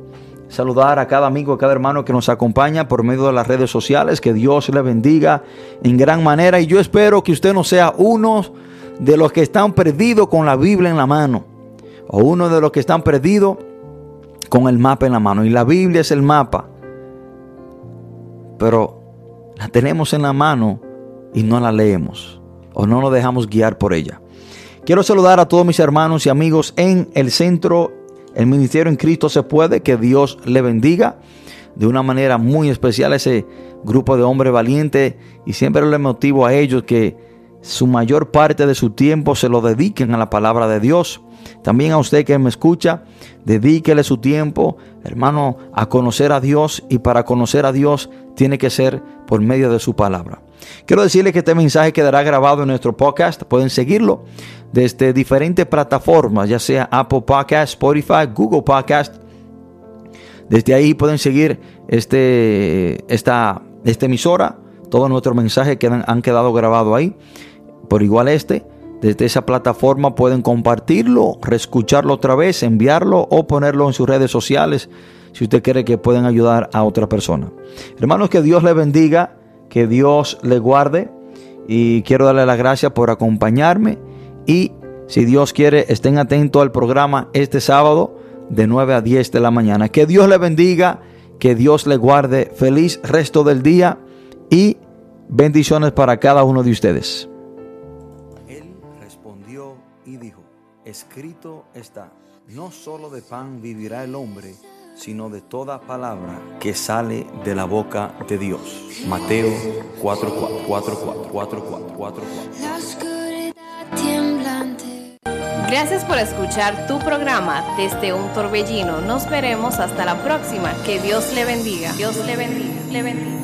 Speaker 1: saludar a cada amigo, a cada hermano que nos acompaña por medio de las redes sociales. Que Dios le bendiga en gran manera. Y yo espero que usted no sea uno de los que están perdidos con la Biblia en la mano o uno de los que están perdidos con el mapa en la mano. Y la Biblia es el mapa. Pero la tenemos en la mano y no la leemos o no nos dejamos guiar por ella. Quiero saludar a todos mis hermanos y amigos en el centro, el Ministerio en Cristo se puede, que Dios le bendiga de una manera muy especial a ese grupo de hombres valientes y siempre le motivo a ellos que su mayor parte de su tiempo se lo dediquen a la palabra de Dios también a usted que me escucha, dedíquele su tiempo, hermano, a conocer a Dios y para conocer a Dios tiene que ser por medio de su palabra. Quiero decirle que este mensaje quedará grabado en nuestro podcast. Pueden seguirlo desde diferentes plataformas, ya sea Apple Podcast, Spotify, Google Podcast. Desde ahí pueden seguir este, esta, emisora. Todos nuestros mensajes quedan, han quedado grabados ahí. Por igual este. Desde esa plataforma pueden compartirlo, reescucharlo otra vez, enviarlo o ponerlo en sus redes sociales si usted quiere que pueden ayudar a otra persona. Hermanos, que Dios le bendiga, que Dios le guarde y quiero darle las gracias por acompañarme y si Dios quiere estén atentos al programa este sábado de 9 a 10 de la mañana. Que Dios le bendiga, que Dios le guarde. Feliz resto del día y bendiciones para cada uno de ustedes. Escrito está, no solo de pan vivirá el hombre, sino de toda palabra que sale de la boca de Dios. Mateo 4, 4, 4, 4,
Speaker 2: Gracias por escuchar tu programa desde un torbellino. Nos veremos hasta la próxima. Que Dios le bendiga. Dios le bendiga. Le bendiga.